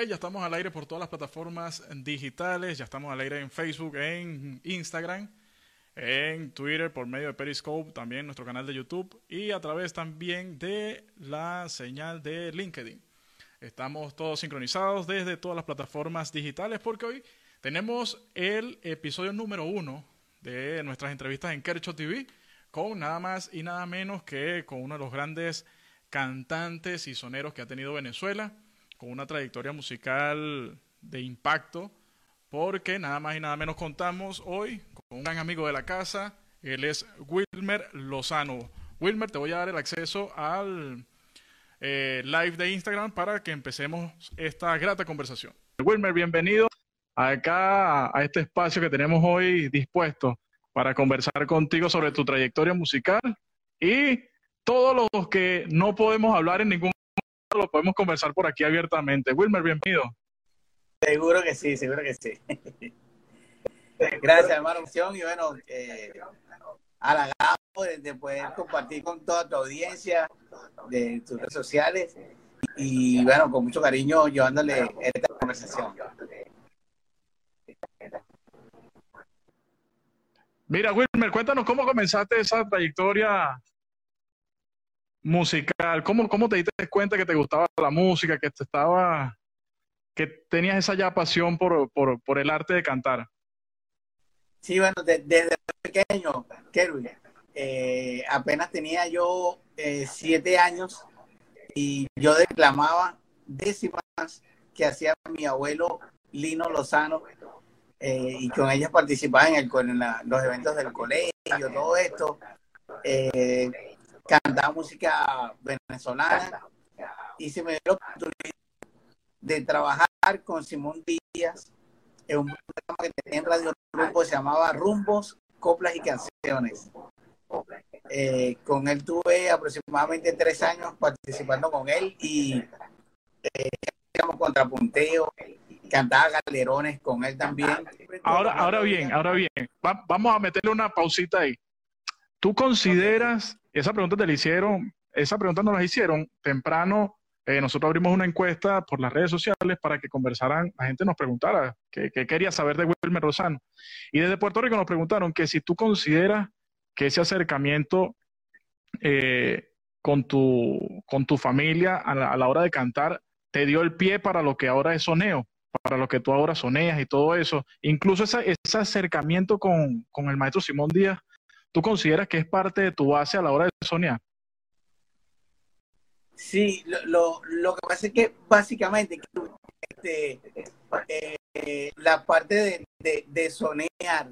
ya estamos al aire por todas las plataformas digitales, ya estamos al aire en Facebook, en Instagram, en Twitter por medio de Periscope, también nuestro canal de YouTube y a través también de la señal de LinkedIn. Estamos todos sincronizados desde todas las plataformas digitales porque hoy tenemos el episodio número uno de nuestras entrevistas en Kercho TV con nada más y nada menos que con uno de los grandes cantantes y soneros que ha tenido Venezuela con una trayectoria musical de impacto, porque nada más y nada menos contamos hoy con un gran amigo de la casa, él es Wilmer Lozano. Wilmer, te voy a dar el acceso al eh, live de Instagram para que empecemos esta grata conversación. Wilmer, bienvenido acá a este espacio que tenemos hoy dispuesto para conversar contigo sobre tu trayectoria musical y todos los que no podemos hablar en ningún lo podemos conversar por aquí abiertamente. Wilmer, bienvenido. Seguro que sí, seguro que sí. Gracias, hermano. Y bueno, eh, halagado de, poder compartir con toda tu audiencia de tus redes sociales y bueno, con mucho cariño llevándole esta conversación. Mira, Wilmer, cuéntanos cómo comenzaste esa trayectoria musical? ¿Cómo, ¿Cómo te diste cuenta que te gustaba la música, que te estaba, que tenías esa ya pasión por, por, por el arte de cantar? Sí, bueno, desde pequeño, eh, apenas tenía yo eh, siete años y yo declamaba décimas que hacía mi abuelo Lino Lozano eh, y con ellas participaba en, el, en los eventos del colegio, todo esto. Eh, cantaba música venezolana y se me dio la oportunidad de trabajar con Simón Díaz en un programa que tenía en Radio Rumbo, se llamaba Rumbos, Coplas y Canciones. Eh, con él tuve aproximadamente tres años participando con él y eh, contrapunteo, cantaba galerones con él también. Ahora, ahora bien, ahora bien, vamos a meterle una pausita ahí. ¿Tú consideras esa pregunta te la hicieron, esa pregunta nos la hicieron temprano. Eh, nosotros abrimos una encuesta por las redes sociales para que conversaran, la gente nos preguntara qué, quería saber de Wilmer Rosano. Y desde Puerto Rico nos preguntaron que si tú consideras que ese acercamiento eh, con, tu, familia a la, hora de cantar te dio el pie para lo que ahora es soneo, para lo que tú ahora soneas y todo eso. Incluso ese acercamiento con el maestro Simón Díaz ¿Tú consideras que es parte de tu base a la hora de soñar? Sí, lo, lo, que pasa es que básicamente este, eh, la parte de, de, de sonear,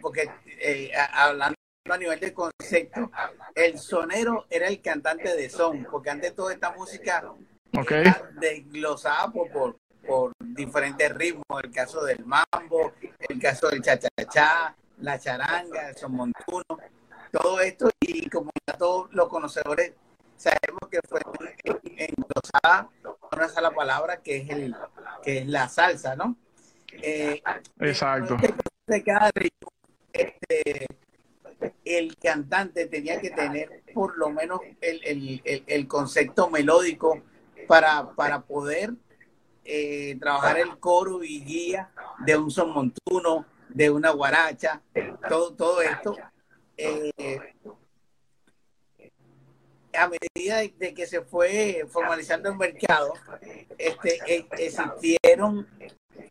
porque eh, hablando a nivel de concepto, el sonero era el cantante de son, porque antes toda esta música okay. desglosada por, por, por diferentes ritmos, el caso del mambo, el caso del cha-cha-cha, la charanga, el son montuno, todo esto, y como ya todos los conocedores sabemos que fue englosada una sola palabra que es el que es la salsa, ¿no? Eh, Exacto. De cada este, el cantante tenía que tener por lo menos el, el, el, concepto melódico para, para poder eh, trabajar el coro y guía de un son montuno, de una guaracha, todo, todo esto. Eh, a medida de que se fue formalizando el mercado, este, e, existieron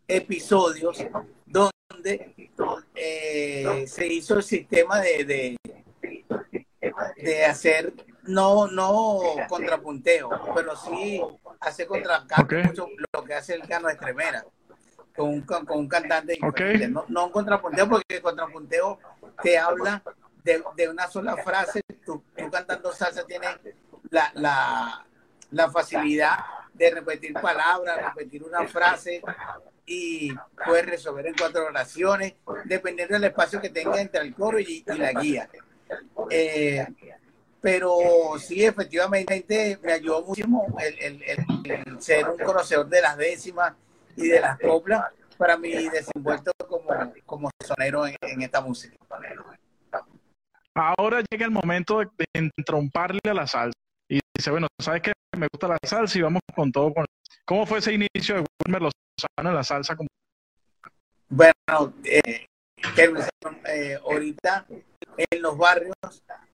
episodios donde eh, se hizo el sistema de, de, hacer no no contrapunteo, pero sí hacer contracanto, lo que hace el cano extremera con un, con un cantante no, no, un contrapunteo, porque el contrapunteo te habla de, de una sola frase. Tú, cantando salsa tienes la, la, la, facilidad de repetir palabras, repetir una frase y puedes resolver en cuatro oraciones, dependiendo del espacio que tenga entre el coro y, la guía. Eh, pero sí, efectivamente me ayudó muchísimo el, el, el, ser un conocedor de las décimas y de las coplas para mi desenvuelto como, como sonero en, esta música. Ahora llega el momento de, entromparle a la salsa. Y dice, bueno, ¿sabes qué? Me gusta la salsa y vamos con todo. Con... ¿Cómo fue ese inicio de Wilmer Lozano en la salsa? Bueno, eh, eh, ahorita en los barrios,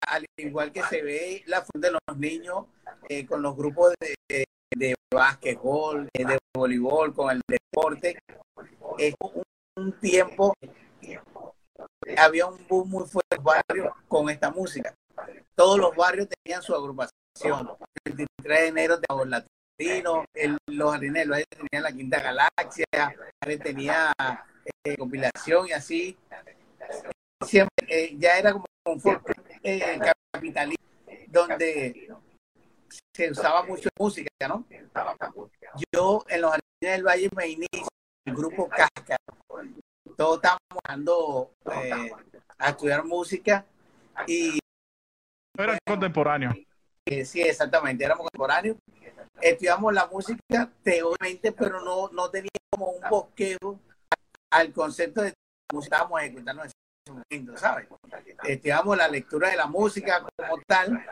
al igual que se ve la función de los niños eh, con los grupos de, de básquetbol, de voleibol, con el deporte, es un, tiempo, había un boom muy fuerte en los barrios con esta música. Todos los barrios tenían su agrupación. El 23 de enero de Latino, el, los jardineros tenían la Quinta Galaxia, tenía eh, compilación y así. Siempre, eh, ya era como un eh, capitalista donde se usaba mucho música, ¿no? Yo en los jardines del Valle me inicio el grupo Casca. Todos estábamos dando eh, a estudiar música y... Era contemporáneo. sí, exactamente, éramos contemporáneos. Estudiamos la música teóricamente, pero no, no teníamos como un bosquejo al concepto de música estábamos ejecutando en momento, ¿sabes? Estudiamos la lectura de la música como tal,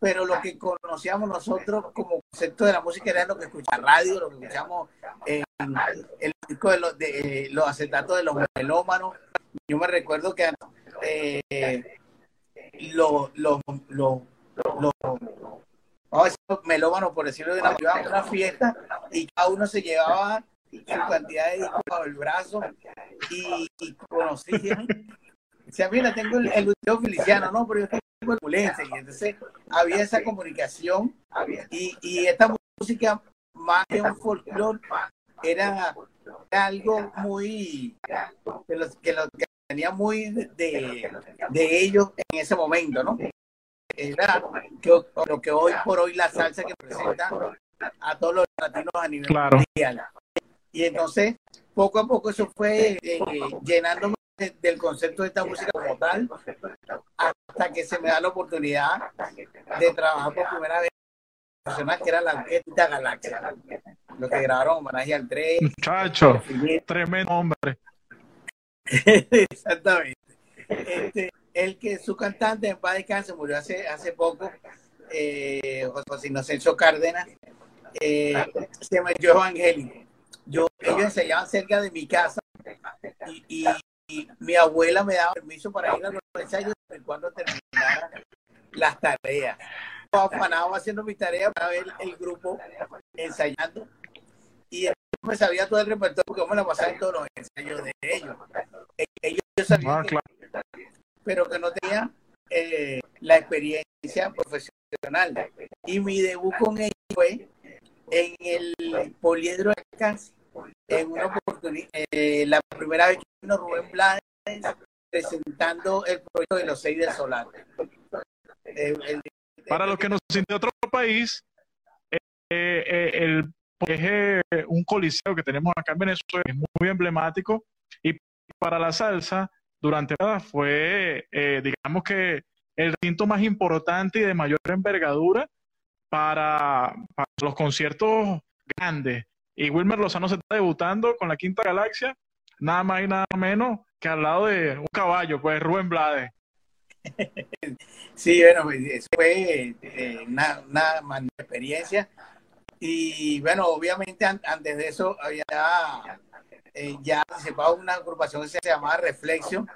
pero lo que conocíamos nosotros como concepto de la música era lo que escuchamos radio, lo que escuchamos en el disco de los, de, eh, los acetatos de los melómanos. Yo me recuerdo que eh, los, los, los, los melómanos, por decirlo de una una fiesta y cada uno se llevaba su cantidad de discos bajo el brazo y, y conocían. O sea, mira, tengo el, el Feliciano, no, pero yo tengo el Mulense. Y entonces había esa comunicación y, y esta música, más que un folclore, era, algo muy que, los, que tenía muy de, de ellos en ese momento, ¿no? Era que, lo que hoy por hoy la salsa que presenta a todos los latinos a nivel mundial. Y entonces, poco a poco eso fue eh, llenándome del concepto de esta música como tal, hasta que se me da la oportunidad de trabajar por primera vez que era la Orquesta Galaxia, lo que grabaron homenaje al tren. Muchacho, tremendo hombre. Exactamente. Este, el que su cantante en paz descanse murió hace, hace poco, eh, José Inocencio Cárdenas, eh, se llama Yo Evangélico. Yo, ellos enseñaban cerca de mi casa y, y, mi abuela me daba permiso para ir a los ensayos cuando terminara las tareas afanado haciendo mi tarea para ver el grupo ensayando y me sabía todo el repertorio porque me la pasaba en todos los ensayos de ellos. Ellos sabían ah, pero que no tenía eh, la experiencia profesional. Y mi debut con ellos fue en el Poliedro de Cáncer, en una oportunidad, eh, la primera vez que vino Rubén Blades presentando el proyecto de los seis del solar. Eh, el, para los que nos de otro país, eh, eh, el, es eh, un coliseo que tenemos acá en Venezuela, es muy emblemático, y para la salsa, durante la fue, digamos que, el recinto más importante y de mayor envergadura para, los conciertos grandes. Y Wilmer Lozano se está debutando con la Quinta Galaxia, nada más y nada menos que al lado de un caballo, pues Rubén Blades. Sí, bueno, pues, fue eh, una, experiencia. Y bueno, obviamente antes de eso había eh, ya participado una agrupación que se llamaba Reflexión,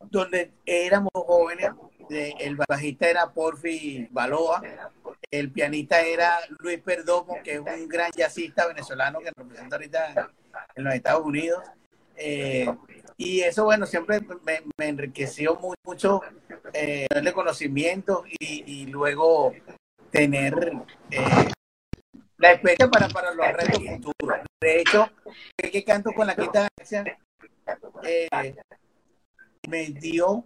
donde éramos jóvenes. el bajista era Porfi Baloa, el pianista era Luis Perdomo, que es un gran jazzista venezolano que representa ahorita en los Estados Unidos. Eh, y eso, bueno, siempre me, enriqueció mucho eh, darle conocimiento y, luego tener eh, la experiencia para, para los retos futuros. De hecho, que canto con la quinta eh, me dio,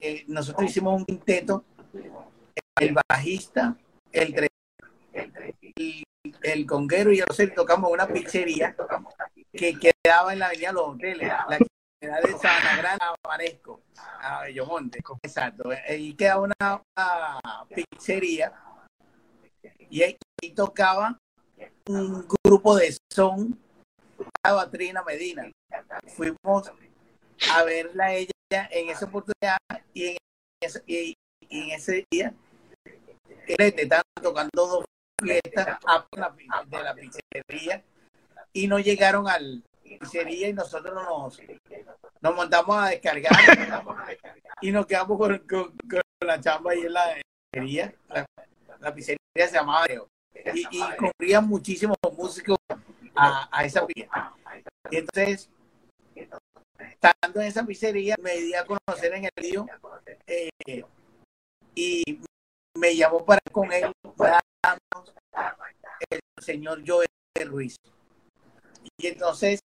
eh, nosotros hicimos un quinteto, el bajista, el el, conguero y el tocamos una pizzería que quedaba en la avenida Los Hoteles, la ciudad de Sabana Grande, Vanesco, a Bellomonte. Exacto. Y quedaba una, pizzería y ahí tocaba un grupo de son, a Batrina Medina. Fuimos a verla ella en esa oportunidad y, en ese día estaban tocando dos fiesta de la pizzería y no llegaron al pizzería y nosotros nos, nos montamos a descargar y nos quedamos con, la chamba ahí en la pizzería. La, pizzería se llamaba y, y corrían muchísimos músicos a, a esa. Y entonces, estando en esa pizzería, me di a conocer en el río eh, y me llamó para con él el señor Joel Ruiz. Y entonces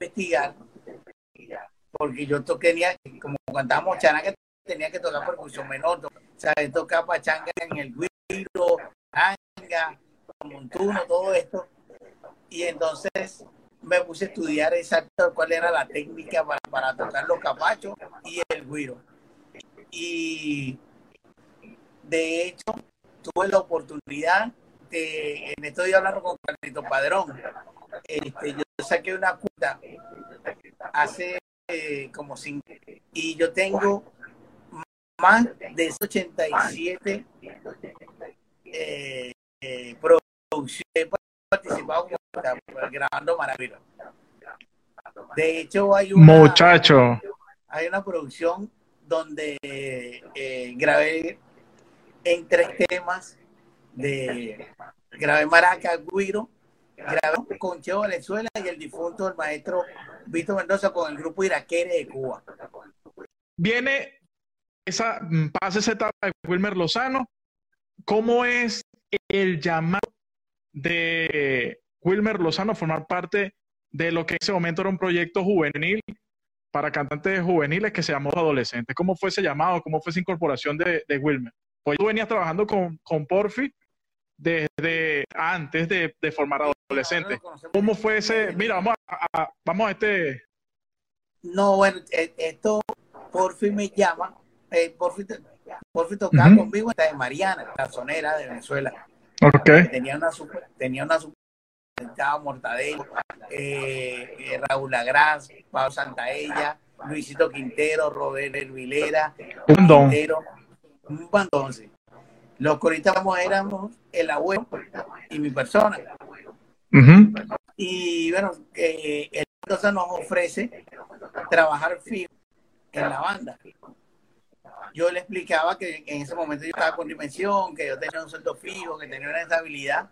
investigar, porque yo tenía, como cantábamos charanga, tenía que tocar percusión menor, o sea, tocar pachanga en el guiro, anga, montuno, todo esto. Y entonces me puse a estudiar exacto cuál era la técnica para, para tocar los capachos y el guiro. Y de hecho, tuve la oportunidad de, en esto hablando con Carlito Padrón, este, yo saqué una cuenta hace eh, como cinco, y yo tengo más de 87 eh, eh, producciones, he participado grabando maravillas. De hecho, hay una, Muchacho. hay una producción donde eh, grabé en tres temas de grabé Maraca, Guiro, grabé con Cheo Venezuela y el difunto el maestro Víctor Mendoza con el grupo Iraquere de Cuba. Viene esa, pasa esa etapa de Wilmer Lozano. ¿Cómo es el llamado de Wilmer Lozano a formar parte de lo que en ese momento era un proyecto juvenil para cantantes juveniles que se llamó Adolescentes? ¿Cómo fue ese llamado? ¿Cómo fue esa incorporación de Wilmer? Pues tú venías trabajando con, con Porfi desde antes de, de formar adolescentes. ¿Cómo fue ese? Mira, vamos a, vamos a este. No, bueno, e, esto Porfi me llama. Eh, Porfi, Porfi tocaba conmigo en Mariana, la sonera de Venezuela. Okay. Tenía una super, tenía una super estaba Mortadelo, eh, eh, Raúl Agraz, Pablo Santaella, Luisito Quintero, Robert Vilera, Quintero, un bandón, Los coristas éramos el abuelo y mi persona. Y bueno, eh, el entonces nos ofrece trabajar fijo en la banda. Yo le explicaba que en ese momento yo estaba con dimensión, que yo tenía un sueldo fijo, que tenía una estabilidad.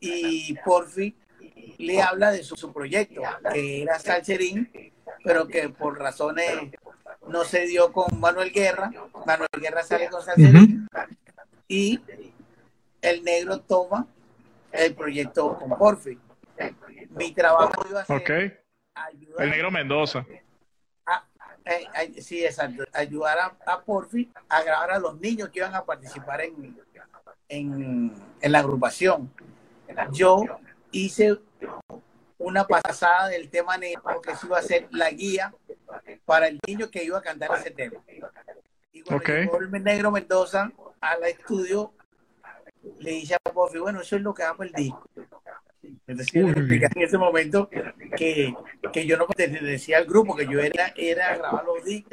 Y por fin le habla de su, su proyecto, que era Salcherín, pero que por razones no se dio con Manuel Guerra. Manuel Guerra sale con Salcerín y el negro toma el proyecto con Porfi. Mi trabajo iba a ser ayudar el negro Mendoza. Eh, sí, exacto. Ayudar a, a, Porfi a grabar a los niños que iban a participar en, en, en la agrupación. Yo hice una pasada del tema negro porque eso iba a ser la guía para el niño que iba a cantar ese tema. Y cuando okay. llegó el negro Mendoza al estudio, le dije a Porfi, bueno, eso es lo que hago el disco. Entonces, en ese momento que, que yo no decía al grupo, que yo era, era grabar los discos,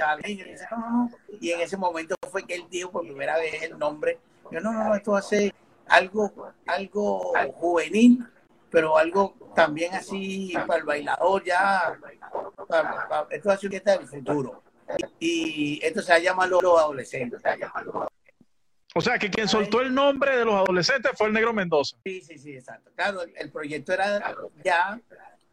y, en ese momento fue que él dijo por primera vez el nombre. Yo, no, no, no, esto ser algo, algo juvenil, pero algo también así para el bailador ya, para, para, esto a ser fiesta del futuro. Y esto se llama los adolescentes. O sea, que quien soltó el nombre de los adolescentes fue el Negro Mendoza. Sí, sí, sí, exacto. Claro, el, proyecto era ya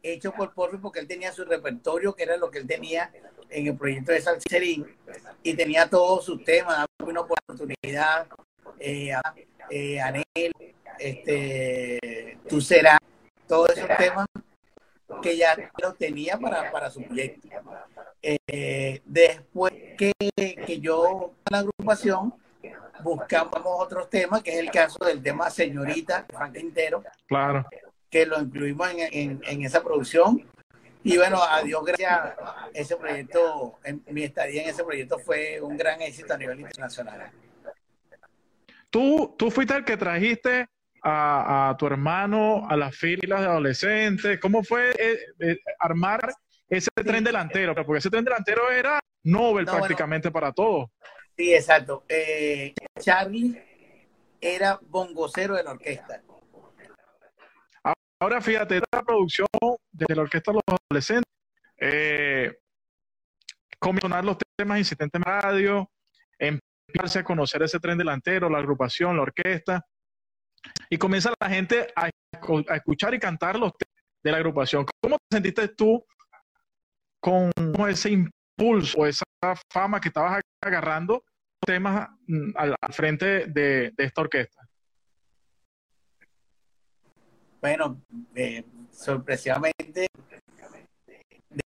hecho por Porfi porque él tenía su repertorio, que era lo que él tenía en el proyecto de Salcerín, y tenía todos sus temas, una oportunidad, eh, eh, Anel, este, tú serás, todos esos temas que ya lo tenía para, para su proyecto. Eh, después que, que yo la agrupación, buscamos otros temas, que es el caso del tema Señorita, Frank Quintero. Claro. Que lo incluimos en, en, en esa producción. Y bueno, a Dios gracias, ese proyecto, en, mi estadía en ese proyecto fue un gran éxito a nivel internacional. Tú, tú fuiste el que trajiste a, a tu hermano a las filas de adolescentes. ¿Cómo fue eh, eh, armar ese tren delantero? Porque ese tren delantero era Nobel no, prácticamente bueno, para todos. Sí, exacto. Eh, Charlie era bongocero de la orquesta. Ahora fíjate, la producción de la orquesta de los adolescentes, eh, comisionar los temas incidentes en radio, empezarse a conocer ese tren delantero, la agrupación, la orquesta, y comienza la gente a, escuchar y cantar los temas de la agrupación. ¿Cómo te sentiste tú con ese impulso, esa fama que estabas agarrando temas mm, al, frente de, esta orquesta? Bueno, eh, sorpresivamente,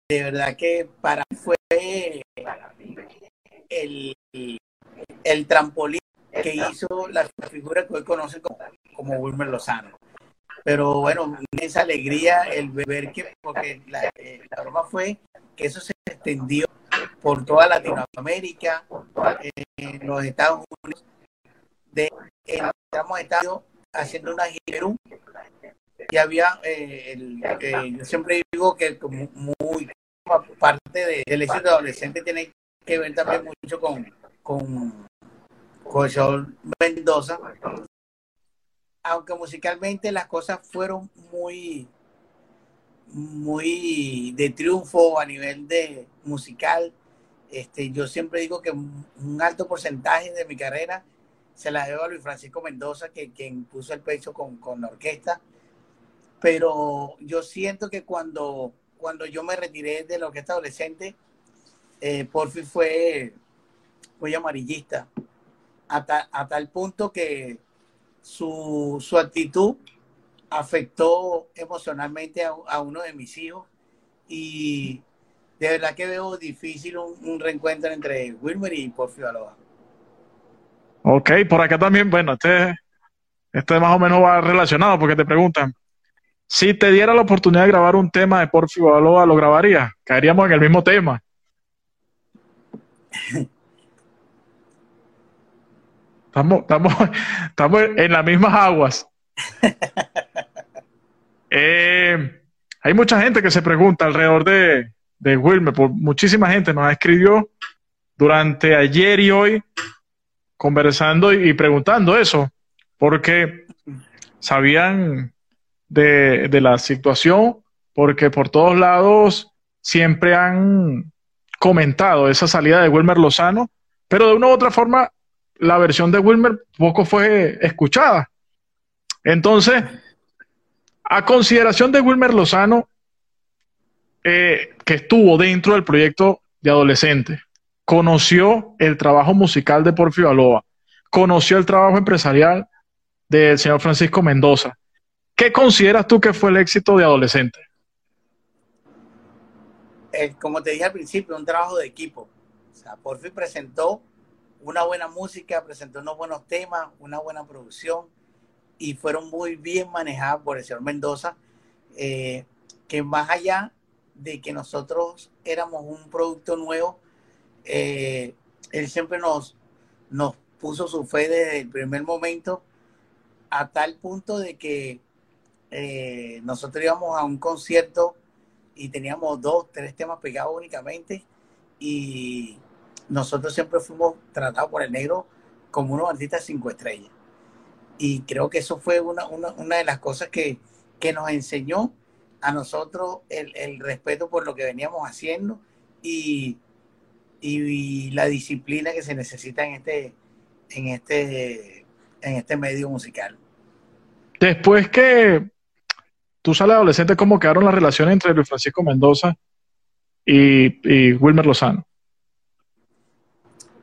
de, verdad que para mí fue el, el trampolín que hizo la figura que hoy conocen como, como Wilmer Lozano. Pero bueno, esa alegría el ver que, porque la, eh, la broma fue que eso se extendió por toda Latinoamérica, en los Estados Unidos. De, estamos haciendo una gira y había, eh, eh, yo siempre digo que muy parte del éxito adolescente tiene que ver también mucho con, con, con Mendoza, aunque musicalmente las cosas fueron muy muy de triunfo a nivel de musical. Este, yo siempre digo que un alto porcentaje de mi carrera se la debo a Luis Francisco Mendoza, que quien puso el pecho con, con, la orquesta. Pero yo siento que cuando, cuando yo me retiré de la orquesta adolescente, eh, Porfi fue muy amarillista, a, a tal punto que su, su actitud afectó emocionalmente a, uno de mis hijos y de verdad que veo difícil un, reencuentro entre Wilmer y Porfio Aloha. Ok, por acá también, bueno, este, este más o menos va relacionado porque te preguntan, si te diera la oportunidad de grabar un tema de Porfio Aloha, ¿lo grabarías? Caeríamos en el mismo tema. estamos, estamos, estamos en las mismas aguas. Eh, hay mucha gente que se pregunta alrededor de, de Wilmer, por muchísima gente nos escribió durante ayer y hoy conversando y, preguntando eso, porque sabían de, de, la situación, porque por todos lados siempre han comentado esa salida de Wilmer Lozano, pero de una u otra forma la versión de Wilmer poco fue escuchada. Entonces, a consideración de Wilmer Lozano, eh, que estuvo dentro del proyecto de adolescente, conoció el trabajo musical de Porfio Aloa, conoció el trabajo empresarial del señor Francisco Mendoza. ¿Qué consideras tú que fue el éxito de adolescente? Eh, como te dije al principio, un trabajo de equipo. O sea, Porfio presentó una buena música, presentó unos buenos temas, una buena producción y fueron muy bien manejadas por el señor Mendoza, eh, que más allá de que nosotros éramos un producto nuevo, eh, él siempre nos, nos puso su fe desde el primer momento a tal punto de que eh, nosotros íbamos a un concierto y teníamos dos, tres temas pegados únicamente y nosotros siempre fuimos tratados por el negro como unos artistas cinco estrellas. Y creo que eso fue una, de las cosas que, nos enseñó a nosotros el, respeto por lo que veníamos haciendo y, la disciplina que se necesita en este, en este, en este medio musical. Después que tú sales adolescente, ¿cómo quedaron las relaciones entre Luis Francisco Mendoza y, Wilmer Lozano?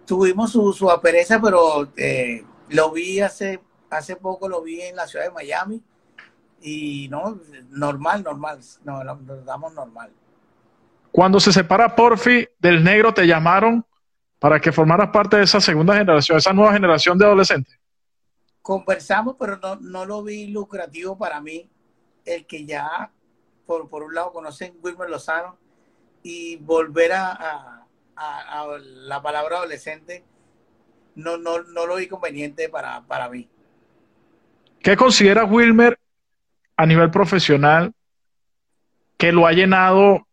Tuvimos su, su apereza, pero eh, lo vi hace hace poco lo vi en la ciudad de Miami y no, normal, normal, no, nos damos normal. Cuando se separa Porfi del negro, ¿te llamaron para que formaras parte de esa segunda generación, esa nueva generación de adolescentes? Conversamos, pero no, no lo vi lucrativo para mí, el que ya, por, por un lado, conocen Wilmer Lozano y volver a, a, la palabra adolescente, no, no, no lo vi conveniente para, para mí. ¿Qué considera Wilmer a nivel profesional que lo ha llenado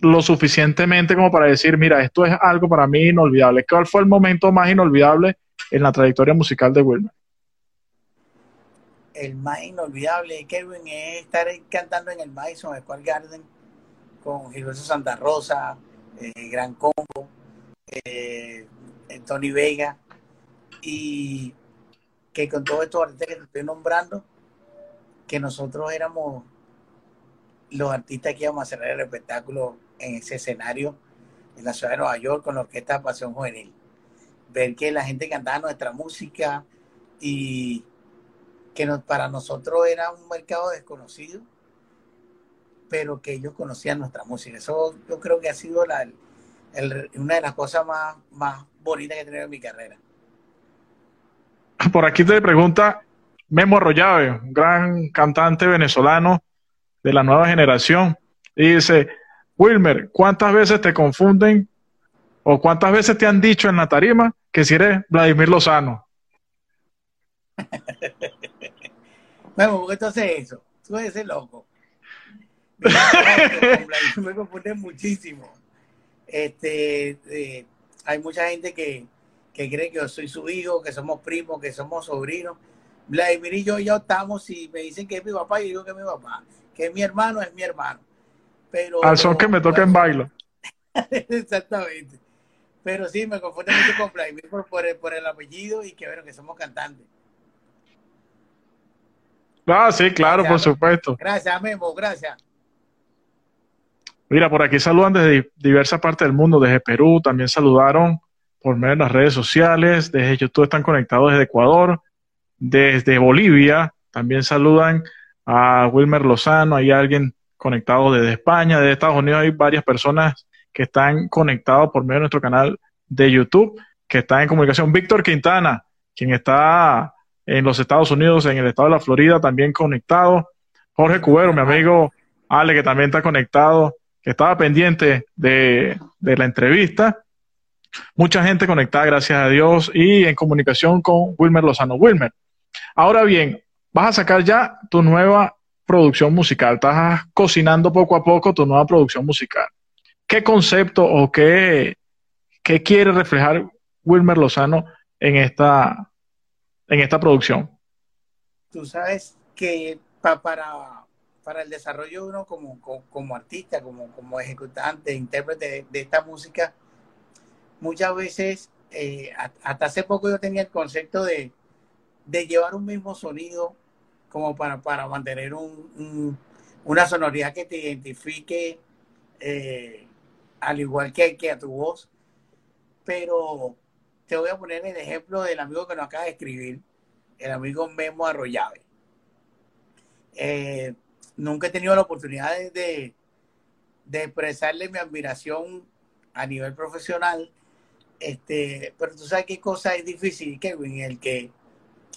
lo suficientemente como para decir, mira, esto es algo para mí inolvidable? ¿Cuál fue el momento más inolvidable en la trayectoria musical de Wilmer? el más inolvidable de Kevin es estar cantando en el Madison Square Garden con Gilberto Santa Rosa, eh, Gran Combo, eh, Tony Vega, y que con todos estos artistas que te estoy nombrando, que nosotros éramos los artistas que íbamos a cerrar el espectáculo en ese escenario en la ciudad de Nueva York con la Orquesta Pasión Juvenil. Ver que la gente cantaba nuestra música y que para nosotros era un mercado desconocido, pero que ellos conocían nuestra música. Eso yo creo que ha sido la, una de las cosas más, más bonitas que he tenido en mi carrera. Por aquí te pregunta Memo Arroyave, un gran cantante venezolano de la nueva generación. Y dice, Wilmer, ¿cuántas veces te confunden o cuántas veces te han dicho en la tarima que si eres Vladimir Lozano? Memo, ¿por qué tú haces eso? Tú eres ese loco. me confunde muchísimo. Este, eh, hay mucha gente que, que cree que yo soy su hijo, que somos primos, que somos sobrinos. Vladimir y yo ya estamos y me dicen que es mi papá y yo digo que es mi papá. Que es mi hermano, es mi hermano. Pero, Al son que me toca en bailo. Exactamente. Pero sí, me confunde mucho con Vladimir por, el, por el apellido y que bueno, que somos cantantes. Ah, sí, claro, por supuesto. Gracias, Memo, gracias. Mira, por aquí saludan desde diversas partes del mundo, desde Perú, también saludaron por medio de las redes sociales, desde YouTube están conectados desde Ecuador, desde Bolivia, también saludan a Wilmer Lozano, hay alguien conectado desde España, desde Estados Unidos hay varias personas que están conectados por medio de nuestro canal de YouTube, que están en comunicación. Víctor Quintana, quien está en los Estados Unidos, en el estado de la Florida, también conectado. Jorge Cubero, mi amigo Ale, que también está conectado, que estaba pendiente de, de la entrevista. Mucha gente conectada, gracias a Dios, y en comunicación con Wilmer Lozano. Wilmer, ahora bien, vas a sacar ya tu nueva producción musical, estás cocinando poco a poco tu nueva producción musical. ¿Qué concepto o qué, qué quiere reflejar Wilmer Lozano en esta, en esta producción? Tú sabes que para, para el desarrollo de uno como, como, artista, como, como ejecutante, intérprete de esta música, muchas veces, eh, hasta hace poco yo tenía el concepto de, llevar un mismo sonido como para, para mantener una sonoridad que te identifique eh, al igual que, que a tu voz. Pero te voy a poner el ejemplo del amigo que nos acaba de escribir, el amigo Memo Arroyave. Eh, nunca he tenido la oportunidad de, de, expresarle mi admiración a nivel profesional este, pero tú sabes qué cosa es difícil, Kevin, el que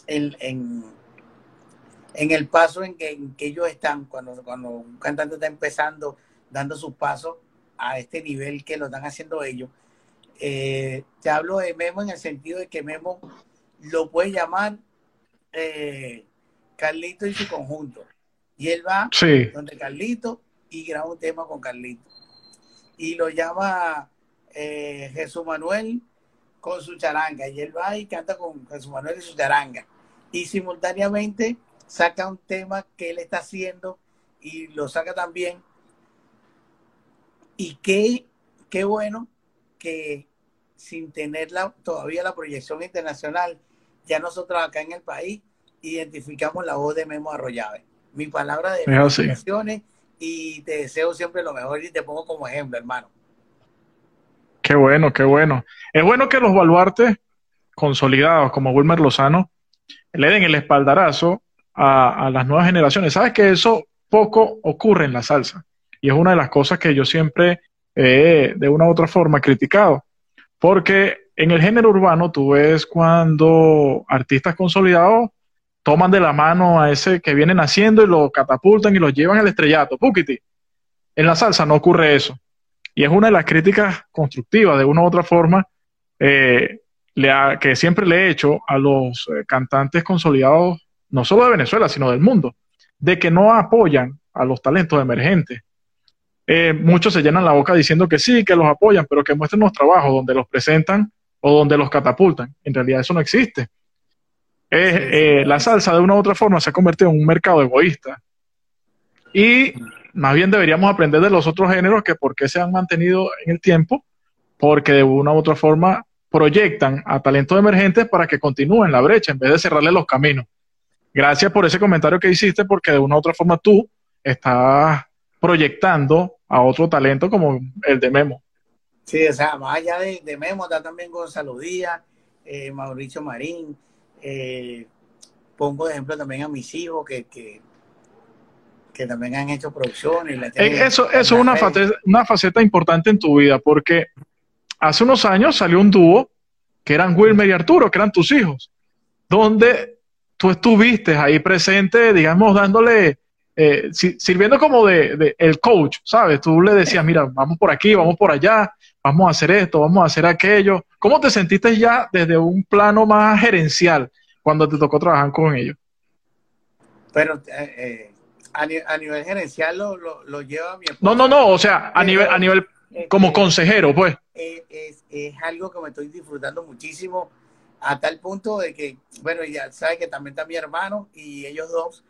en, en, el paso en que, ellos están, cuando, cuando un cantante está empezando, dando sus pasos a este nivel que lo están haciendo ellos. Eh, te hablo de Memo en el sentido de que Memo lo puede llamar eh, Carlito y su conjunto. Y él va donde Carlito y graba un tema con Carlito. Y lo llama eh, Jesús Manuel con su charanga. Y él va y canta con Jesús Manuel y su charanga. Y simultáneamente saca un tema que él está haciendo y lo saca también. Y qué, qué bueno que sin tener todavía la proyección internacional ya nosotros acá en el país identificamos la voz de Memo Arroyave mi palabra de felicitaciones y te deseo siempre lo mejor y te pongo como ejemplo hermano Qué bueno, qué bueno. Es bueno que los baluartes consolidados como Wilmer Lozano le den el espaldarazo a, las nuevas generaciones. Sabes que eso poco ocurre en la salsa y es una de las cosas que yo siempre he, de una u otra forma criticado. Porque en el género urbano tú ves cuando artistas consolidados toman de la mano a ese que vienen haciendo y lo catapultan y lo llevan al estrellato. Pukiti. En la salsa no ocurre eso. Y es una de las críticas constructivas, de una u otra forma, eh, que siempre le he hecho a los eh, cantantes consolidados, no solo de Venezuela, sino del mundo, de que no apoyan a los talentos emergentes. Eh, muchos se llenan la boca diciendo que sí, que los apoyan, pero que muestren los trabajos donde los presentan o donde los catapultan. En realidad eso no existe. Eh, la salsa de una u otra forma se ha convertido en un mercado egoísta. Y más bien deberíamos aprender de los otros géneros que por qué se han mantenido en el tiempo, porque de una u otra forma proyectan a talentos emergentes para que continúen la brecha en vez de cerrarle los caminos. Gracias por ese comentario que hiciste, porque de una u otra forma tú estás proyectando a otro talento como el de Memo. Sí, o sea, más allá de, Memo, está también Gonzalo Díaz, eh, Mauricio Marín. Eh, pongo de ejemplo también a mis hijos que, que, también han hecho producciones. Eh, eso, eso es una faceta, una faceta importante en tu vida, porque hace unos años salió un dúo que eran Wilmer y Arturo, que eran tus hijos, donde tú estuviste ahí presente, digamos, dándole eh, sirviendo como de, el coach, ¿sabes? Tú le decías, mira, vamos por aquí, vamos por allá, vamos a hacer esto, vamos a hacer aquello. ¿Cómo te sentiste ya desde un plano más gerencial cuando te tocó trabajar con ellos? Pero eh, eh, a, nivel gerencial lo, lo, lleva mi esposa. No, no, no, o sea, a nivel, a nivel como consejero, pues. Es, es algo que me estoy disfrutando muchísimo a tal punto de que, bueno, ya sabes que también está mi hermano y ellos dos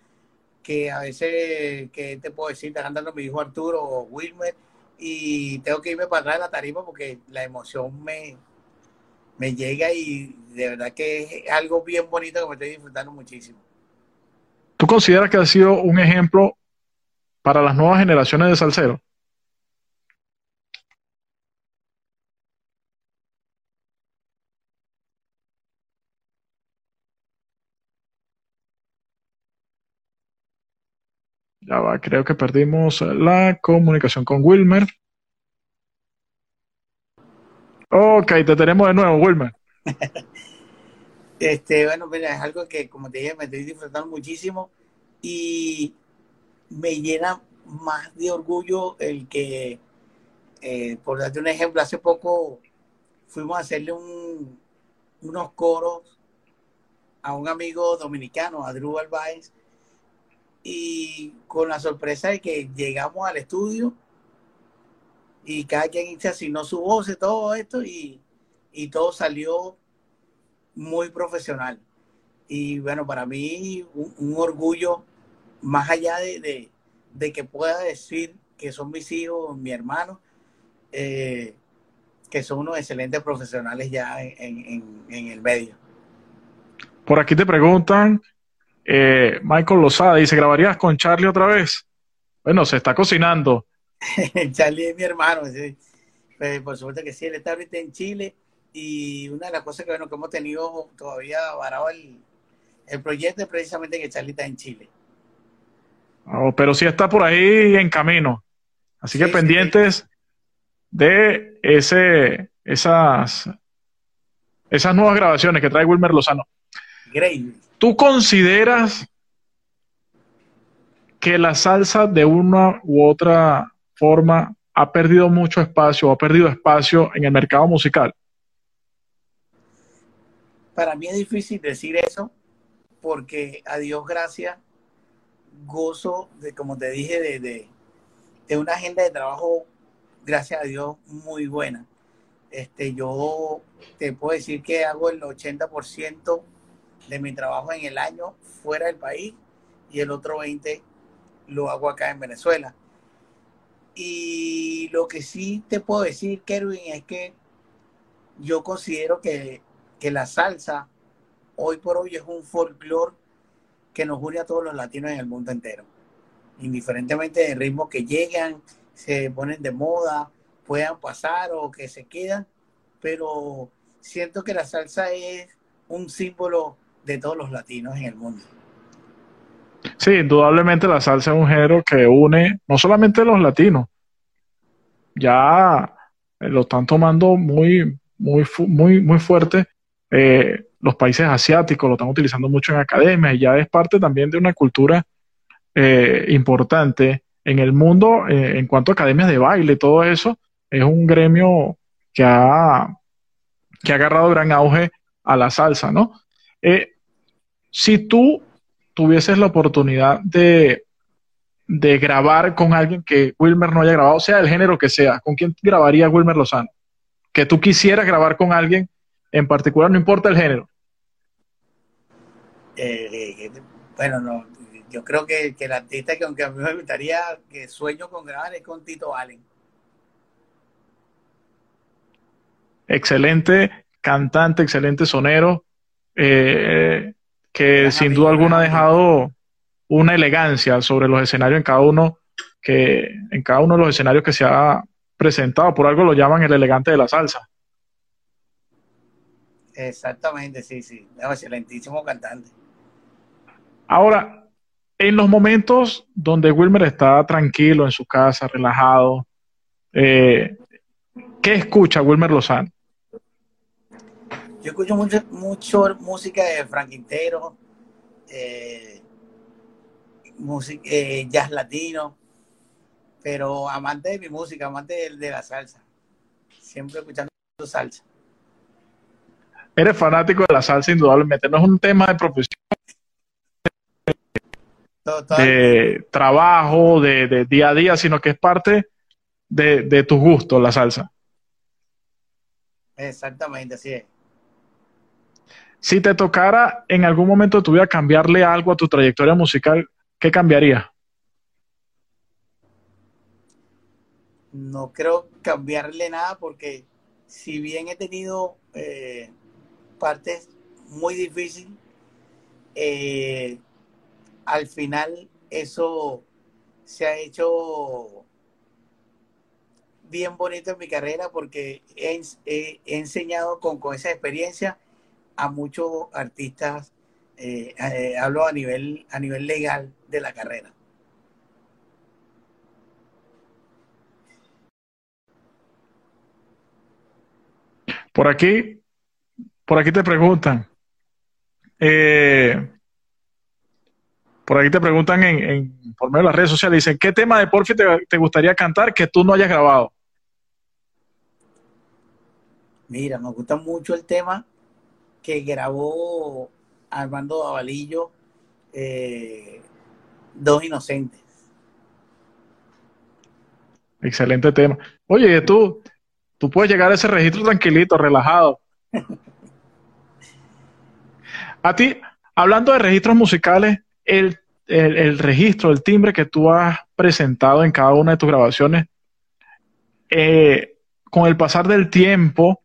que a veces, que te puedo decir, está cantando mi hijo Arturo o Wilmer, y tengo que irme para atrás de la tarima porque la emoción me, me llega y de verdad que es algo bien bonito que me estoy disfrutando muchísimo. ¿Tú consideras que ha sido un ejemplo para las nuevas generaciones de salseros? Ya va, creo que perdimos la comunicación con Wilmer. Ok, te tenemos de nuevo, Wilmer. este, bueno, mira, es algo que, como te dije, me estoy disfrutando muchísimo y me llena más de orgullo el que, eh, por darte un ejemplo, hace poco fuimos a hacerle unos coros a un amigo dominicano, a Drew Albaez, y con la sorpresa de que llegamos al estudio y cada quien se asignó su voz y todo esto y, todo salió muy profesional. Y bueno, para mí un, orgullo más allá de, que pueda decir que son mis hijos, mi hermano, eh, que son unos excelentes profesionales ya en, en el medio. Por aquí te preguntan eh, Michael Lozada dice, ¿grabarías con Charlie otra vez? Bueno, se está cocinando. Charlie es mi hermano, pues, por supuesto que sí, él está ahorita en Chile y una de las cosas que, bueno, que hemos tenido todavía varado el, proyecto es precisamente que Charlie está en Chile. Oh, pero sí está por ahí en camino. Así que pendientes de ese, esas, esas nuevas grabaciones que trae Wilmer Lozano. Great. ¿Tú consideras que la salsa de una u otra forma ha perdido mucho espacio, ha perdido espacio en el mercado musical? Para mí es difícil decir eso porque a Dios gracias gozo de, como te dije, de, de, una agenda de trabajo, gracias a Dios, muy buena. Este, yo te puedo decir que hago el 80% de mi trabajo en el año fuera del país y el otro 20 lo hago acá en Venezuela. Y lo que sí te puedo decir, Kerwin, es que yo considero que, la salsa hoy por hoy es un folclore que nos une a todos los latinos en el mundo entero. Indiferentemente del ritmo que llegan, se ponen de moda, puedan pasar o que se quedan, pero siento que la salsa es un símbolo de todos los latinos en el mundo. Sí, indudablemente la salsa es un género que une no solamente los latinos, ya eh, lo están tomando muy, muy, muy, muy fuerte. Eh, los países asiáticos lo están utilizando mucho en academias y ya es parte también de una cultura eh, importante en el mundo en cuanto a academias de baile, todo eso es un gremio que ha, que ha agarrado gran auge a la salsa, ¿no? Si tú tuvieses la oportunidad de, grabar con alguien que Wilmer no haya grabado, sea el género que sea, ¿con quién grabaría Wilmer Lozano? Que tú quisieras grabar con alguien en particular, no importa el género. Eh, bueno, no, yo creo que, que, el artista que aunque a mí me gustaría, que sueño con grabar es con Tito Allen. Excelente cantante, excelente sonero, eh, que sin duda alguna ha dejado una elegancia sobre los escenarios en cada uno, que en cada uno de los escenarios que se ha presentado, por algo lo llaman el elegante de la salsa. Exactamente, sí, sí, es excelentísimo cantante. Ahora, en los momentos donde Wilmer está tranquilo en su casa, relajado, eh, ¿qué escucha Wilmer Lozano? Yo escucho mucho, mucho música de Frank Quintero, eh, música, eh, jazz latino, pero amante de mi música, amante de, de la salsa. Siempre escuchando salsa. Eres fanático de la salsa, indudablemente. No es un tema de profesión de trabajo, de, día a día, sino que es parte de, de tus gustos, la salsa. Exactamente, así es. Si te tocara en algún momento de tu cambiarle algo a tu trayectoria musical, ¿qué cambiaría? No creo cambiarle nada porque si bien he tenido eh, partes muy difíciles, eh, al final eso se ha hecho bien bonito en mi carrera porque he, enseñado con, esa experiencia a muchos artistas, eh, eh, hablo a nivel, a nivel legal de la carrera. Por aquí, por aquí te preguntan, eh, por ahí te preguntan en, por medio de las redes sociales, dicen, ¿qué tema de Porfi te, gustaría cantar que tú no hayas grabado? Mira, me gusta mucho el tema que grabó Armando Davalillo, eh, Dos Inocentes. Excelente tema. Oye, tú, tú puedes llegar a ese registro tranquilito, relajado. a ti, hablando de registros musicales, el, registro, el timbre que tú has presentado en cada una de tus grabaciones, eh, con el pasar del tiempo,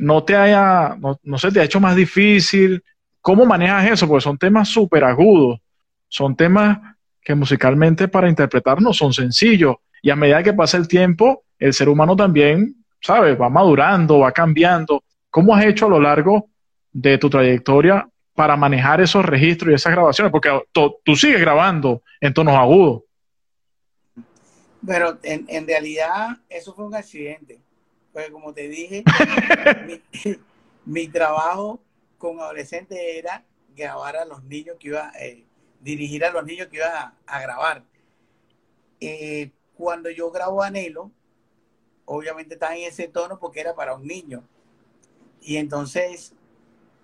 no te haya, no, se te ha hecho más difícil. ¿Cómo manejas eso? Porque son temas súper agudos, son temas que musicalmente para interpretar no son sencillos. Y a medida que pasa el tiempo, el ser humano también, ¿sabes? Va madurando, va cambiando. ¿Cómo has hecho a lo largo de tu trayectoria para manejar esos registros y esas grabaciones? Porque tú sigues grabando en tonos agudos. Bueno, en, realidad eso fue un accidente. Porque como te dije, mi, trabajo con adolescentes era grabar a los niños que iba, eh, dirigir a los niños que iba a, grabar. Eh, cuando yo grabo Anhelo, obviamente estaba en ese tono porque era para un niño. Y entonces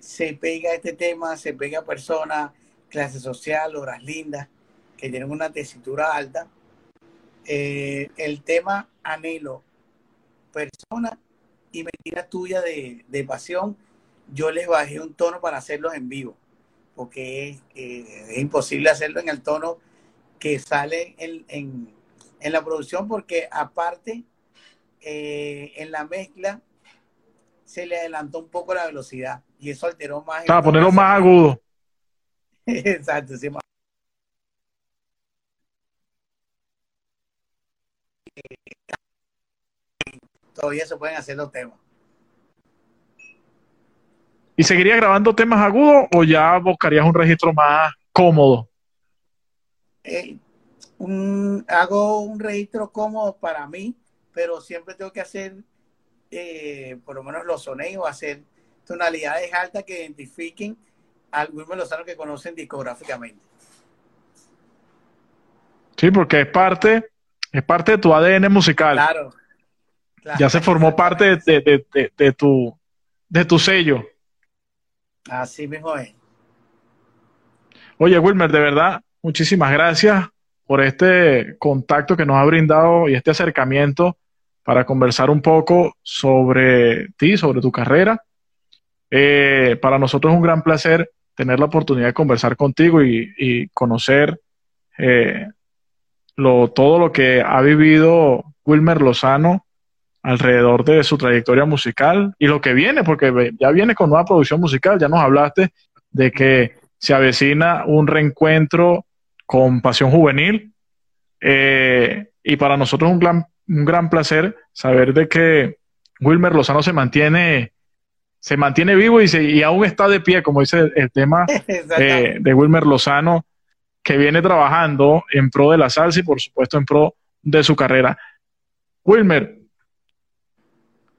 se pega este tema, se pega a personas, clase social, horas lindas, que tienen una tesitura alta. Eh, el tema anhelo, persona y mentira tuya de, pasión, yo les bajé un tono para hacerlos en vivo, porque es, eh, imposible hacerlo en el tono que sale en, la producción, porque aparte, eh, en la mezcla, se le adelantó un poco la velocidad y eso alteró más. Para ponerlo más agudo. Exacto, sí. Todavía se pueden hacer los temas. ¿Y seguirías grabando temas agudos o ya buscarías un registro más cómodo? Eh, hago un registro cómodo para mí, pero siempre tengo que hacer eh, por lo menos los sonidos, hacer tonalidades altas que identifiquen al Wilmer Lozano que conocen discográficamente. Sí, porque es parte, es parte de tu ADN musical. Claro. Ya se formó parte de, tu, de tu sello. Así mismo es. Oye, Wilmer, de verdad, muchísimas gracias por este contacto que nos ha brindado y este acercamiento para conversar un poco sobre ti, sobre tu carrera. Eh, para nosotros es un gran placer tener la oportunidad de conversar contigo y, conocer eh, lo, todo lo que ha vivido Wilmer Lozano alrededor de su trayectoria musical y lo que viene, porque ya viene con nueva producción musical, ya nos hablaste de que se avecina un reencuentro con Pasión Juvenil eh, y para nosotros un gran, un gran placer saber de que Wilmer Lozano se mantiene se mantiene vivo y, y aún está de pie, como dice el, tema eh, de Wilmer Lozano, que viene trabajando en pro de la salsa y por supuesto en pro de su carrera. Wilmer,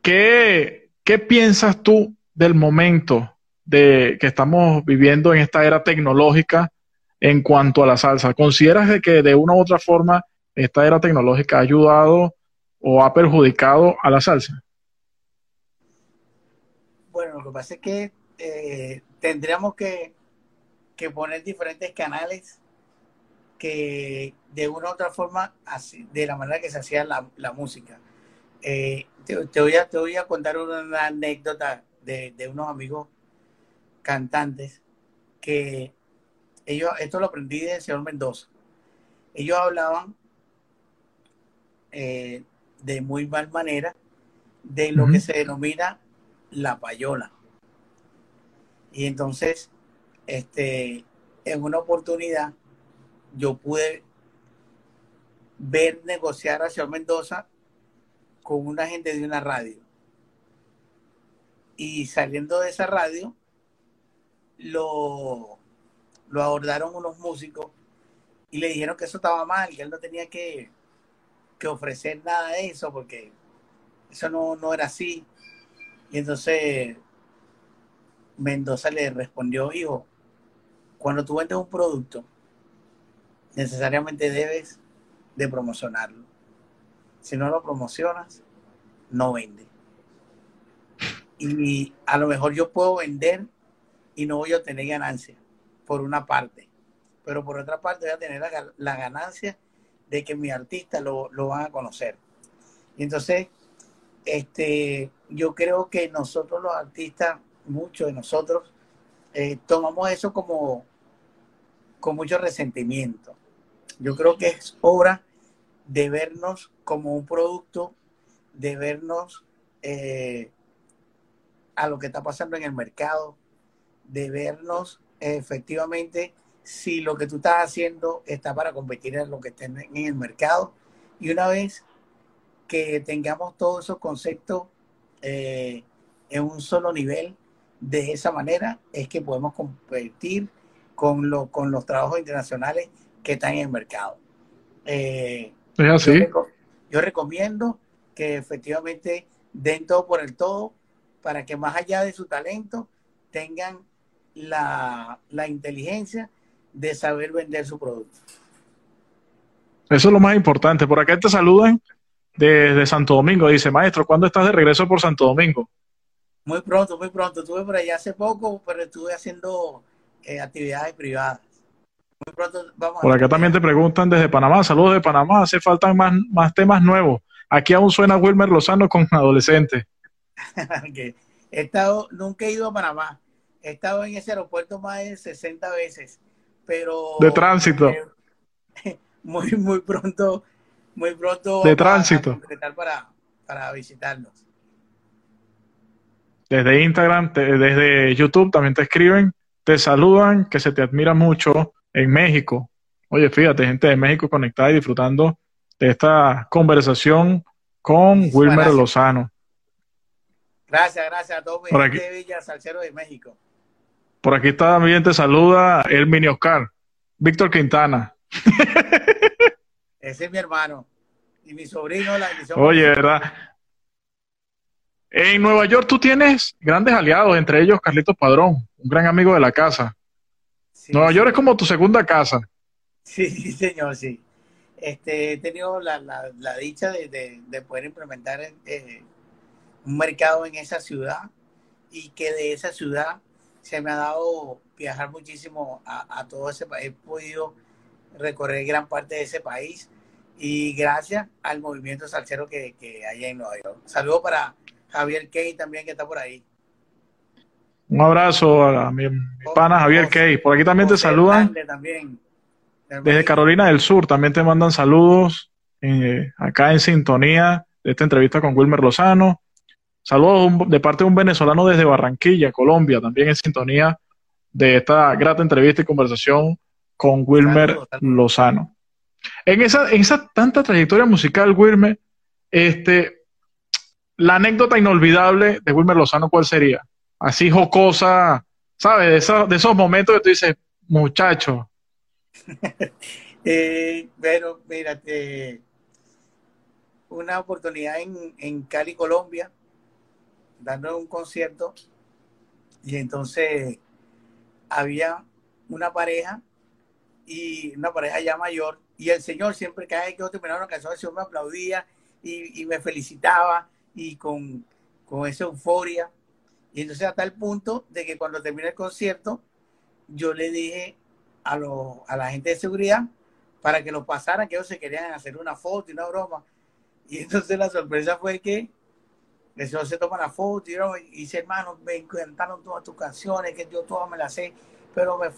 ¿qué, qué piensas tú del momento de, que estamos viviendo en esta era tecnológica en cuanto a la salsa? ¿Consideras que de una u otra forma esta era tecnológica ha ayudado o ha perjudicado a la salsa? Bueno, lo que pasa es que eh, tendríamos que, poner diferentes canales que de una u otra forma, de la manera que se hacía la, música. Eh, te, voy a, te voy a contar una anécdota de, unos amigos cantantes que ellos, esto lo aprendí del señor Mendoza. Ellos hablaban eh, de muy mal manera de lo que se denomina la payola. Y entonces, este, en una oportunidad, yo pude ver negociar a señor Mendoza con una gente de una radio. Y saliendo de esa radio, lo, lo abordaron unos músicos y le dijeron que eso estaba mal, que él no tenía que, que ofrecer nada de eso, porque eso no, no era así. Y entonces Mendoza le respondió, hijo, cuando tú vendes un producto, necesariamente debes de promocionarlo. Si no lo promocionas, no vende. Y a lo mejor yo puedo vender y no voy a obtener ganancia, por una parte. Pero por otra parte voy a tener la, ganancia de que mi artista lo, lo van a conocer. Y entonces este, yo creo que nosotros los artistas, muchos de nosotros, eh, tomamos eso como con mucho resentimiento. Yo creo que es hora de vernos como un producto, de vernos eh, a lo que está pasando en el mercado, de vernos efectivamente si lo que tú estás haciendo está para competir en lo que está en el mercado. Y una vez que tengamos todos esos conceptos eh, en un solo nivel. De esa manera es que podemos competir con, lo, con los trabajos internacionales que están en el mercado. Eh, es así. Yo, recomiendo que efectivamente den todo por el todo para que más allá de su talento tengan la, la inteligencia de saber vender su producto. Eso es lo más importante. Por acá te saludan de, Santo Domingo. Dice, maestro, ¿cuándo estás de regreso por Santo Domingo? Muy pronto, muy pronto. Estuve por allá hace poco, pero estuve haciendo eh, actividades privadas. Muy pronto vamos Por acá también te preguntan desde Panamá. Saludos de Panamá. Hace falta más, más temas nuevos. Aquí aún suena Wilmer Lozano con adolescentes. he estado, nunca he ido a Panamá. He estado en ese aeropuerto más de 60 veces, pero... De tránsito. muy, muy pronto muy pronto de tránsito para, para visitarnos. Desde Instagram, desde YouTube también te escriben, te saludan, que se te admira mucho en México. Oye, fíjate, gente de México conectada y disfrutando de esta conversación con Wilmer Lozano. Gracias, gracias a todos por aquí, de Villa Salcero de México. Por aquí también te saluda el mini Oscar, Víctor Quintana. Ese es mi hermano. Y mi sobrino, la Oye, ¿verdad? En Nueva York tú tienes grandes aliados, entre ellos Carlitos Padrón, un gran amigo de la casa. Nueva York es como tu segunda casa. Sí, sí, señor, sí. Este, he tenido la, dicha de, poder implementar eh, un mercado en esa ciudad y que de esa ciudad se me ha dado viajar muchísimo a, a todo ese país. He podido recorrer gran parte de ese país y gracias al movimiento salsero que, que hay en Nueva York. Saludos para Javier Key también que está por ahí. Un abrazo a mi, pana Javier Key. Por aquí también te saludan. Desde Carolina del Sur también te mandan saludos eh, acá en sintonía de esta entrevista con Wilmer Lozano. Saludos de parte de un venezolano desde Barranquilla, Colombia, también en sintonía de esta grata entrevista y conversación con Wilmer Lozano. En esa, en esa tanta trayectoria musical, Wilmer, este, la anécdota inolvidable de Wilmer Lozano, ¿cuál sería? Así jocosa, ¿sabes? De esos, momentos que tú dices, muchacho. eh, pero, mira, una oportunidad en, en Cali, Colombia, dando un concierto, y entonces había una pareja y una pareja ya mayor y el señor siempre cada vez que yo terminaba una canción el señor me aplaudía y, y me felicitaba y con, con, esa euforia y entonces hasta el punto de que cuando terminé el concierto yo le dije a, lo, a la gente de seguridad para que lo pasaran que ellos se querían hacer una foto y una broma y entonces la sorpresa fue que el señor se toma la foto y, dice hermano me encantaron todas tus canciones que yo todas me las sé pero me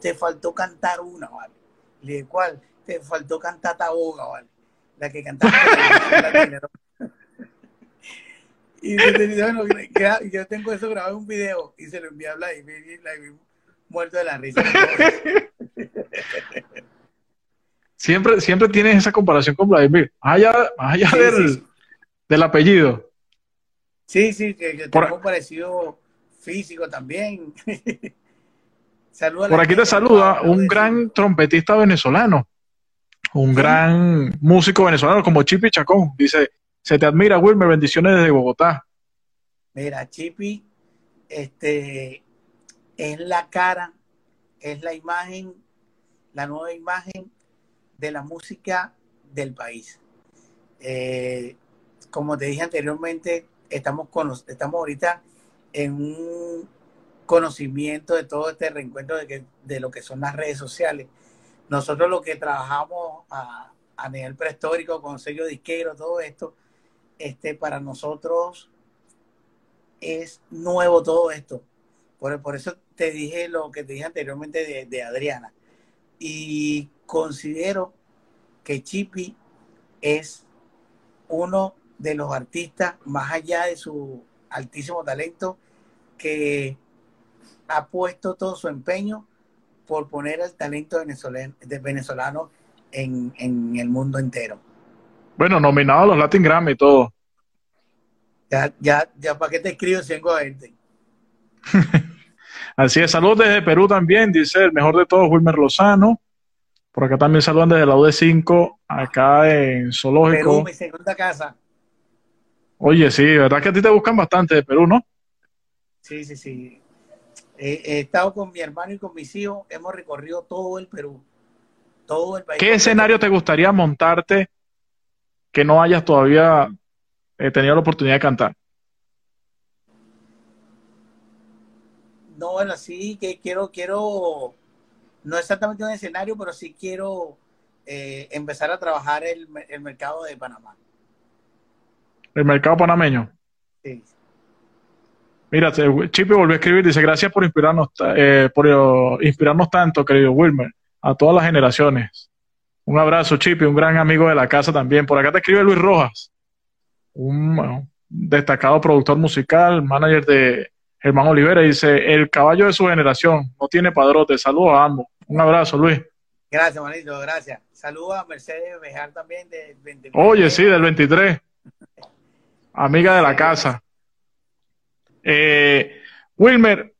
te faltó cantar una, ¿vale? Le dije, ¿cuál? Te faltó cantar Taboga, ¿vale? La que cantaba. y bueno, yo tengo eso grabado en un video y se lo envié a Vladimir y Vladimir muerto de la risa. siempre, siempre tienes esa comparación con Vladimir. Allá, allá del, del apellido. Sí, sí, que, que tengo un parecido físico también. Por aquí te saluda un gran trompetista venezolano, un gran músico venezolano como Chipi Chacón. Dice, se te admira, Wilmer, bendiciones desde Bogotá. Mira, Chipi, este, es la cara, es la imagen, la nueva imagen de la música del país. Eh, como te dije anteriormente, estamos, con, estamos ahorita en un conocimiento de todo este reencuentro de, que, de lo que son las redes sociales. Nosotros lo que trabajamos a, a nivel prehistórico, con sello disquero, todo esto, este, para nosotros es nuevo todo esto. Por, eso te dije lo que te dije anteriormente de, de Adriana. Y considero que Chipi es uno de los artistas, más allá de su altísimo talento, que ha puesto todo su empeño por poner el talento venezolano, de venezolano en, el mundo entero. Bueno, nominado a los Latin Grammy y todo. Ya, ya, ya, ¿para qué te escribo si vengo a verte? Así es, saludos desde Perú también, dice el mejor de todos, Wilmer Lozano. Por acá también saludan desde la UD5, acá en Zoológico. Perú, mi segunda casa. Oye, sí, ¿verdad que a ti te buscan bastante de Perú, no? Sí, sí, sí. He, estado con mi hermano y con mis hijos, hemos recorrido todo el Perú, todo el país. ¿Qué escenario te gustaría montarte que no hayas todavía eh, tenido la oportunidad de cantar? No, bueno, sí, que quiero, quiero, no exactamente un escenario, pero sí quiero eh, empezar a trabajar el, el mercado de Panamá. ¿El mercado panameño? Sí. Mira, Chipi volvió a escribir, dice, gracias por inspirarnos, eh, por eh, inspirarnos tanto, querido Wilmer, a todas las generaciones. Un abrazo, Chipi, un gran amigo de la casa también. Por acá te escribe Luis Rojas, un destacado productor musical, manager de Germán Olivera, dice, el caballo de su generación, no tiene padrote. Saludos a ambos. Un abrazo, Luis. Gracias, manito, gracias. Saludos a Mercedes Bejar también del 23. Oye, sí, del 23. Amiga de la casa. Eh, Wilmer,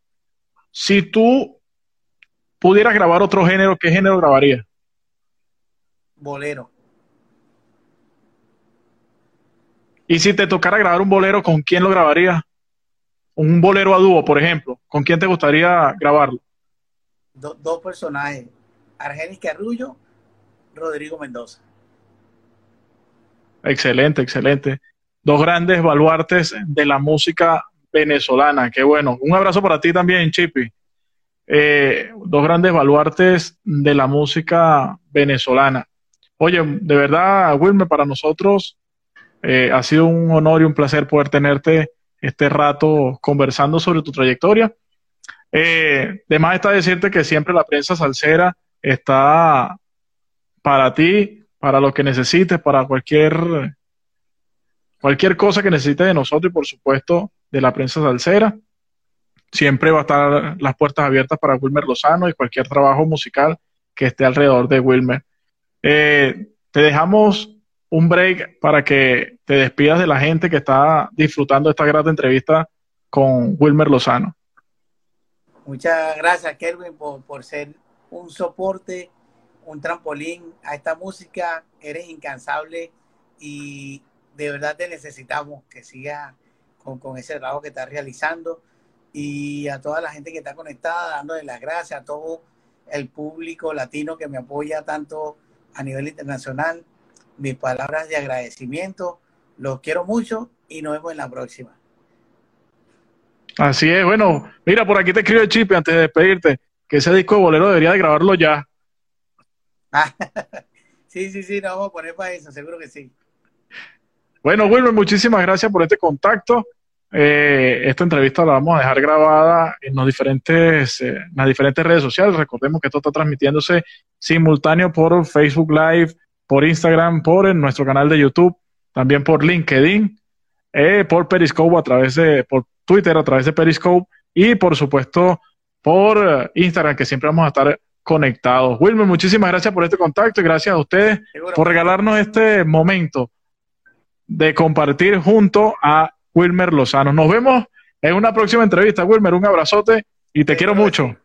si tú pudieras grabar otro género, ¿qué género grabarías? Bolero. Y si te tocara grabar un bolero, ¿con quién lo grabarías? Un bolero a dúo, por ejemplo. ¿Con quién te gustaría grabarlo? dos personajes. Argenis Carrullo, Rodrigo Mendoza. Excelente, excelente. Dos grandes baluartes de la música venezolana. Qué bueno. Un abrazo para ti también, Chipi. Eh, dos grandes baluartes de la música venezolana. Oye, de verdad, Wilmer, para nosotros eh, ha sido un honor y un placer poder tenerte este rato conversando sobre tu trayectoria. Eh, de más está decirte que siempre la prensa salsera está para ti, para lo que necesites, para cualquier, cualquier cosa que necesites de nosotros y por supuesto de la prensa salsera. Siempre va a estar las puertas abiertas para Wilmer Lozano y cualquier trabajo musical que esté alrededor de Wilmer. Eh, te dejamos un break para que te despidas de la gente que está disfrutando esta grata entrevista con Wilmer Lozano. Muchas gracias, Kelvin, por, ser un soporte, un trampolín a esta música. Eres incansable y de verdad te necesitamos que sigas con, con, ese trabajo que estás realizando. Y a toda la gente que está conectada, dándole las gracias a todo el público latino que me apoya tanto a nivel internacional. Mis palabras de agradecimiento. Los quiero mucho y nos vemos en la próxima. Así es, bueno, mira, por aquí te escribo el chip antes de despedirte, que ese disco de bolero debería de grabarlo ya. sí, sí, sí, nos vamos a poner para eso, seguro que sí. Bueno, Wilmer, muchísimas gracias por este contacto. Eh, esta entrevista la vamos a dejar grabada en, los diferentes, eh, en las diferentes redes sociales. Recordemos que esto está transmitiéndose simultáneo por Facebook Live, por Instagram, por nuestro canal de YouTube, también por LinkedIn, eh, por Periscope a través de, por Twitter a través de Periscope y por supuesto por eh, Instagram, que siempre vamos a estar conectados. Wilmer, muchísimas gracias por este contacto y gracias a ustedes por regalarnos este momento de compartir junto a Wilmer Lozano. Nos vemos en una próxima entrevista. Wilmer, un abrazote y te quiero mucho.